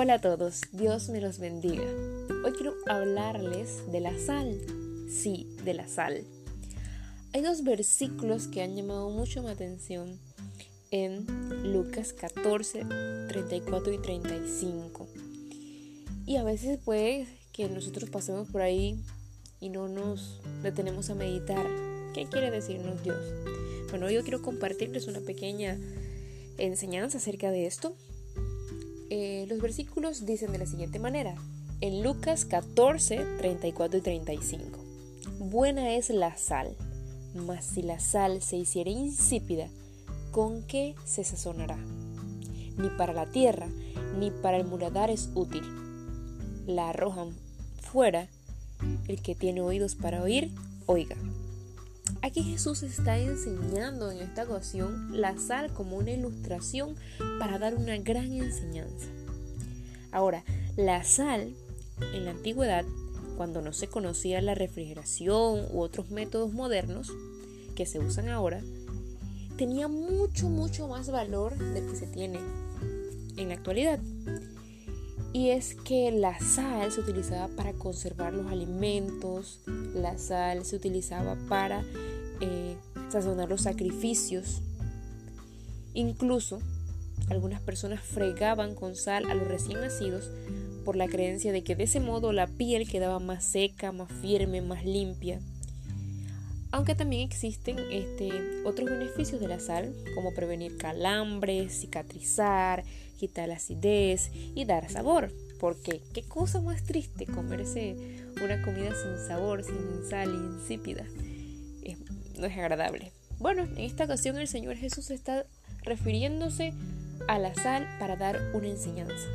Hola a todos, Dios me los bendiga. Hoy quiero hablarles de la sal. Sí, de la sal. Hay dos versículos que han llamado mucho mi atención en Lucas 14, 34 y 35. Y a veces puede que nosotros pasemos por ahí y no nos detenemos a meditar. ¿Qué quiere decirnos Dios? Bueno, yo quiero compartirles una pequeña enseñanza acerca de esto eh, los versículos dicen de la siguiente manera. En Lucas 14, 34 y 35. Buena es la sal, mas si la sal se hiciera insípida, ¿con qué se sazonará? Ni para la tierra, ni para el muladar es útil. La arrojan fuera. El que tiene oídos para oír, oiga. Aquí Jesús está enseñando en esta ocasión la sal como una ilustración para dar una gran enseñanza. Ahora, la sal en la antigüedad, cuando no se conocía la refrigeración u otros métodos modernos que se usan ahora, tenía mucho, mucho más valor del que se tiene en la actualidad. Y es que la sal se utilizaba para conservar los alimentos, la sal se utilizaba para eh, sazonar los sacrificios. Incluso algunas personas fregaban con sal a los recién nacidos por la creencia de que de ese modo la piel quedaba más seca, más firme, más limpia. Aunque también existen este, otros beneficios de la sal, como prevenir calambres, cicatrizar, quitar la acidez y dar sabor. Porque qué cosa más triste comerse una comida sin sabor, sin sal, insípida. No es agradable. Bueno, en esta ocasión el Señor Jesús está refiriéndose a la sal para dar una enseñanza.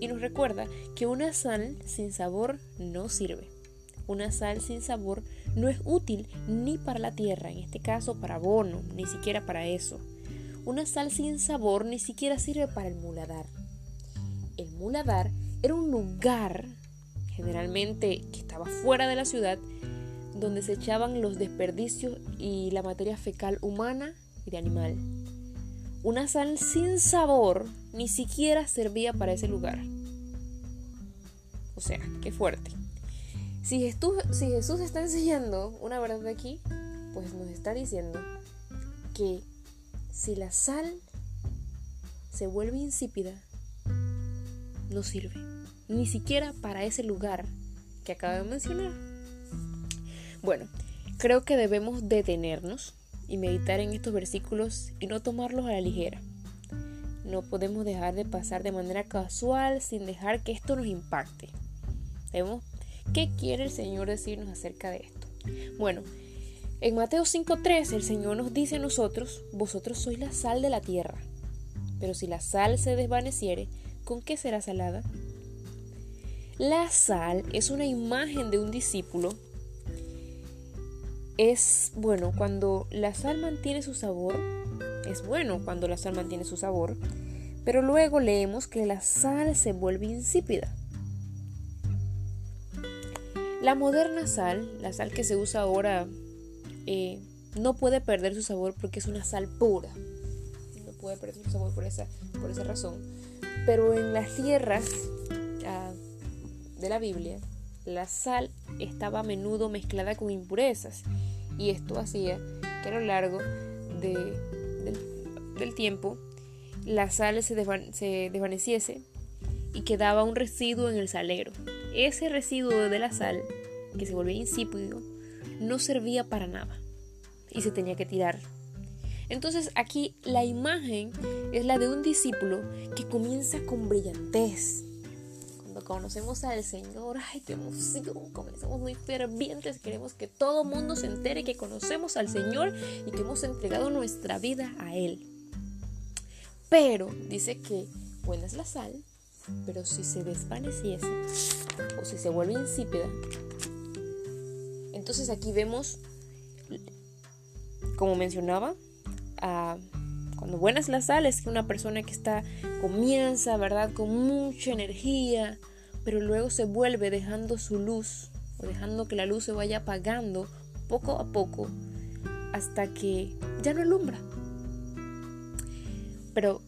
Y nos recuerda que una sal sin sabor no sirve. Una sal sin sabor no es útil ni para la tierra, en este caso para abono, ni siquiera para eso. Una sal sin sabor ni siquiera sirve para el muladar. El muladar era un lugar, generalmente que estaba fuera de la ciudad, donde se echaban los desperdicios y la materia fecal humana y de animal. Una sal sin sabor ni siquiera servía para ese lugar. O sea, qué fuerte. Si Jesús, está enseñando una verdad aquí, pues nos está diciendo que si la sal se vuelve insípida, no sirve. Ni siquiera para ese lugar que acabo de mencionar. Bueno, creo que debemos detenernos y meditar en estos versículos y no tomarlos a la ligera. No podemos dejar de pasar de manera casual sin dejar que esto nos impacte. Debemos, ¿Qué quiere el Señor decirnos acerca de esto? Bueno, en Mateo 5.3 el Señor nos dice a nosotros, vosotros sois la sal de la tierra, pero si la sal se desvaneciere, ¿con qué será salada? La sal es una imagen de un discípulo. Es bueno cuando la sal mantiene su sabor, es bueno cuando la sal mantiene su sabor, pero luego leemos que la sal se vuelve insípida. La moderna sal, la sal que se usa ahora eh, no puede perder su sabor porque es una sal pura. No puede perder su sabor por esa, por esa razón. Pero en las tierras ah, de la Biblia, la sal estaba a menudo mezclada con impurezas. Y esto hacía que a lo largo del, tiempo la sal se, se desvaneciese y quedaba un residuo en el salero. Ese residuo de la sal, que se volvía insípido, no servía para nada y se tenía que tirar. Entonces aquí la imagen es la de un discípulo que comienza con brillantez. Conocemos al Señor, ay, qué emoción, comenzamos muy fervientes, queremos que todo mundo se entere que conocemos al Señor y que hemos entregado nuestra vida a Él. Pero dice que buena es la sal, pero si se desvaneciese o si se vuelve insípida, entonces aquí vemos, como mencionaba, cuando buena es la sal es que una persona que está comienza, ¿verdad? Con mucha energía, pero luego se vuelve dejando su luz o dejando que la luz se vaya apagando poco a poco hasta que ya no alumbra. Pero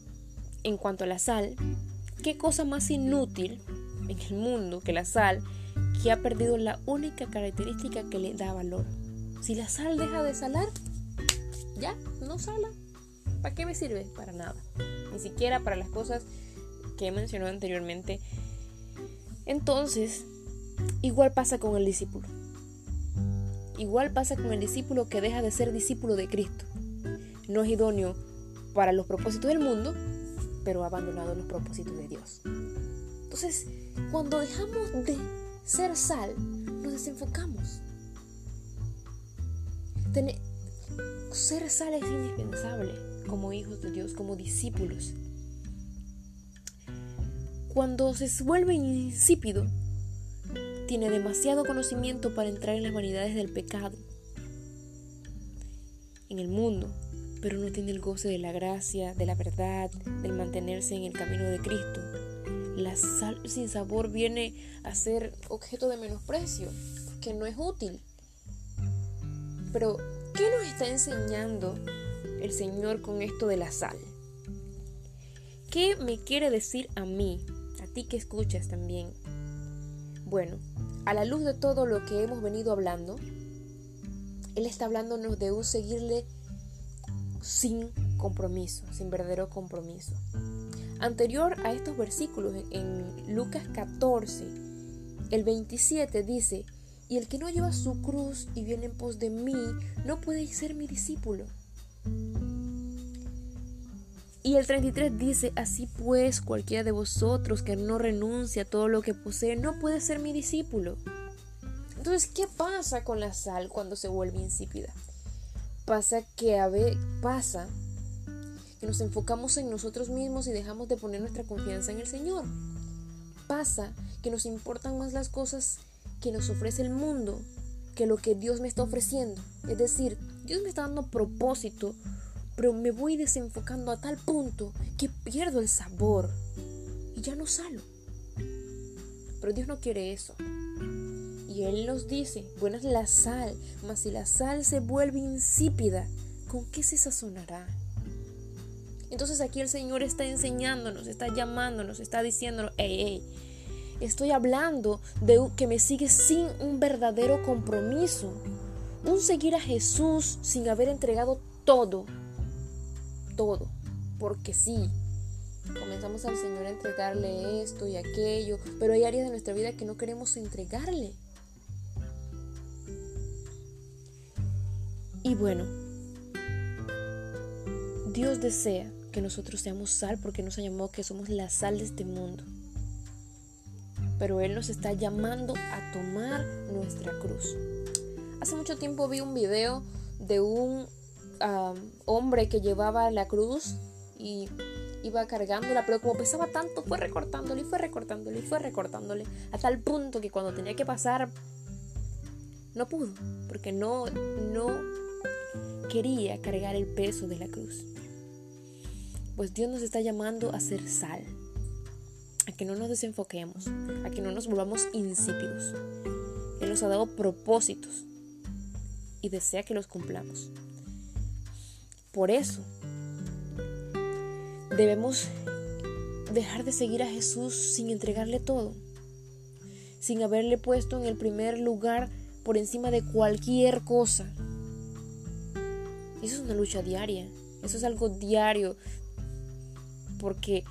en cuanto a la sal, qué cosa más inútil en el mundo que la sal que ha perdido la única característica que le da valor. Si la sal deja de salar, ya, no sala. ¿Para qué me sirve? Para nada. Ni siquiera para las cosas que he mencionado anteriormente. Entonces, igual pasa con el discípulo. Igual pasa con el discípulo que deja de ser discípulo de Cristo. No es idóneo para los propósitos del mundo, pero ha abandonado los propósitos de Dios. Entonces, cuando dejamos de ser sal, nos desenfocamos. ser sal es indispensable como hijos de Dios, como discípulos. Cuando se vuelve insípido, tiene demasiado conocimiento para entrar en las vanidades del pecado, en el mundo, pero no tiene el goce de la gracia, de la verdad, del mantenerse en el camino de Cristo. La sal sin sabor viene a ser objeto de menosprecio, porque no es útil. Pero, ¿qué nos está enseñando el Señor con esto de la sal? ¿Qué me quiere decir a mí, que escuchas también? Bueno, a la luz de todo lo que hemos venido hablando, Él está hablándonos de un seguirle sin compromiso, sin verdadero compromiso. Anterior a estos versículos, en Lucas 14, el 27 dice, y el que no lleva su cruz y viene en pos de mí, no puede ser mi discípulo. Y el 33 dice, así pues cualquiera de vosotros que no renuncia a todo lo que posee no puede ser mi discípulo. Entonces, ¿qué pasa con la sal cuando se vuelve insípida? Pasa que a pasa que nos enfocamos en nosotros mismos y dejamos de poner nuestra confianza en el Señor. Pasa que nos importan más las cosas que nos ofrece el mundo que lo que Dios me está ofreciendo. Es decir, Dios me está dando propósito pero me voy desenfocando a tal punto que pierdo el sabor y ya no salo. Pero Dios no quiere eso. Y Él nos dice, buena es la sal, mas si la sal se vuelve insípida, ¿con qué se sazonará? Entonces aquí el Señor está enseñándonos, está llamándonos, está diciéndonos, hey, hey, estoy hablando de que me sigue sin un verdadero compromiso, un seguir a Jesús sin haber entregado todo, todo, porque sí. Comenzamos al Señor a entregarle esto y aquello, pero hay áreas de nuestra vida que no queremos entregarle. Y bueno, Dios desea que nosotros seamos sal porque nos ha llamado que somos la sal de este mundo. Pero Él nos está llamando a tomar nuestra cruz. Hace mucho tiempo vi un video de un hombre que llevaba la cruz y iba cargándola, pero como pesaba tanto, fue recortándole y fue recortándole y fue recortándole, a tal punto que cuando tenía que pasar, no pudo, porque no, no quería cargar el peso de la cruz. Pues Dios nos está llamando a ser sal, a que no nos desenfoquemos, a que no nos volvamos insípidos. Él nos ha dado propósitos y desea que los cumplamos. Por eso debemos dejar de seguir a Jesús sin entregarle todo, sin haberle puesto en el primer lugar por encima de cualquier cosa. Eso es una lucha diaria, eso es algo diario, porque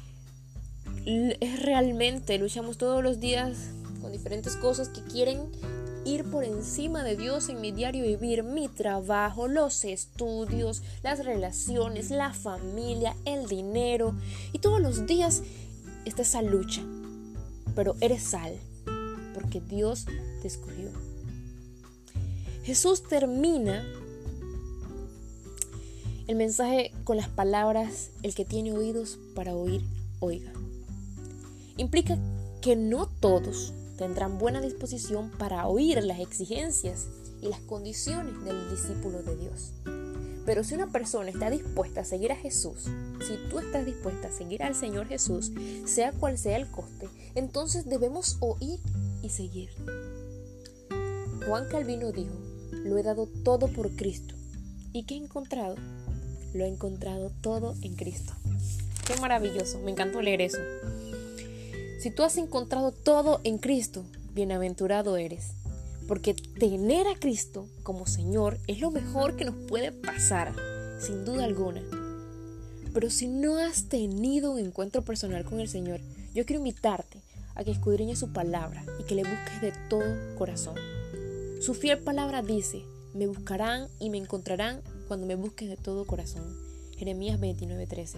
es realmente, luchamos todos los días con diferentes cosas que quieren ir por encima de Dios en mi diario vivir, mi trabajo, los estudios, las relaciones, la familia, el dinero. Y todos los días está esa lucha. Pero eres sal, porque Dios te escogió. Jesús termina el mensaje con las palabras, el que tiene oídos para oír, oiga. Implica que no todos tendrán buena disposición para oír las exigencias y las condiciones del discípulo de Dios. Pero si una persona está dispuesta a seguir a Jesús, si tú estás dispuesta a seguir al Señor Jesús, sea cual sea el coste, entonces debemos oír y seguir. Juan Calvino dijo, lo he dado todo por Cristo. ¿Y qué he encontrado? Lo he encontrado todo en Cristo. Qué maravilloso, me encantó leer eso. Si tú has encontrado todo en Cristo, bienaventurado eres. Porque tener a Cristo como Señor es lo mejor que nos puede pasar, sin duda alguna. Pero si no has tenido un encuentro personal con el Señor, yo quiero invitarte a que escudriñes su palabra y que le busques de todo corazón. Su fiel palabra dice, me buscarán y me encontrarán cuando me busques de todo corazón. Jeremías 29:13.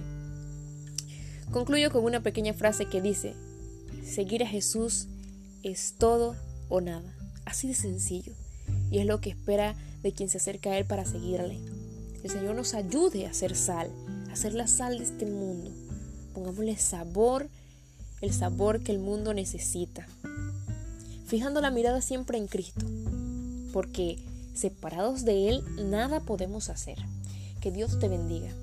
Concluyo con una pequeña frase que dice, seguir a Jesús es todo o nada. Así de sencillo. Y es lo que espera de quien se acerca a Él para seguirle. El Señor nos ayude a hacer sal, a hacer la sal de este mundo. Pongámosle sabor, el sabor que el mundo necesita. Fijando la mirada siempre en Cristo. Porque separados de Él nada podemos hacer. Que Dios te bendiga.